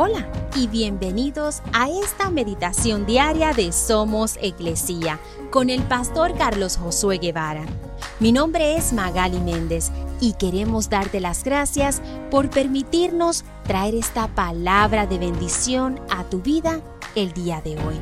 Hola y bienvenidos a esta meditación diaria de Somos Iglesia con el pastor Carlos Josué Guevara. Mi nombre es Magali Méndez y queremos darte las gracias por permitirnos traer esta palabra de bendición a tu vida el día de hoy.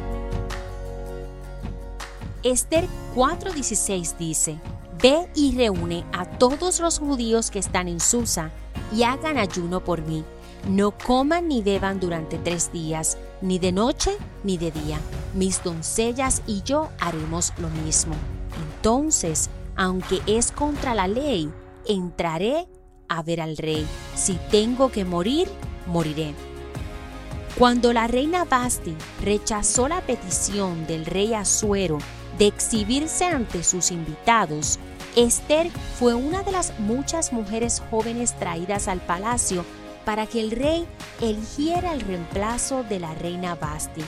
Esther 4:16 dice, Ve y reúne a todos los judíos que están en Susa y hagan ayuno por mí no coman ni beban durante tres días, ni de noche ni de día. Mis doncellas y yo haremos lo mismo. Entonces, aunque es contra la ley, entraré a ver al rey. Si tengo que morir, moriré. Cuando la reina Basti rechazó la petición del rey Asuero de exhibirse ante sus invitados, Esther fue una de las muchas mujeres jóvenes traídas al palacio para que el rey eligiera el reemplazo de la reina Basti.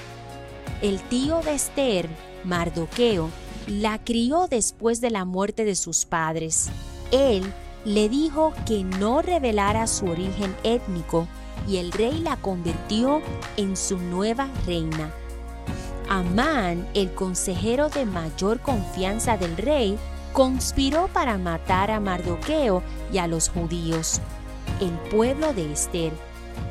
El tío de Esther, Mardoqueo, la crió después de la muerte de sus padres. Él le dijo que no revelara su origen étnico y el rey la convirtió en su nueva reina. Amán, el consejero de mayor confianza del rey, conspiró para matar a Mardoqueo y a los judíos el pueblo de Esther.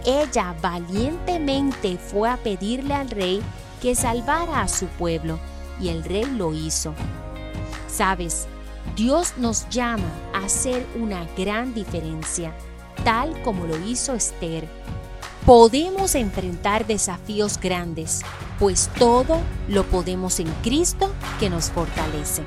Ella valientemente fue a pedirle al rey que salvara a su pueblo y el rey lo hizo. Sabes, Dios nos llama a hacer una gran diferencia, tal como lo hizo Esther. Podemos enfrentar desafíos grandes, pues todo lo podemos en Cristo que nos fortalece.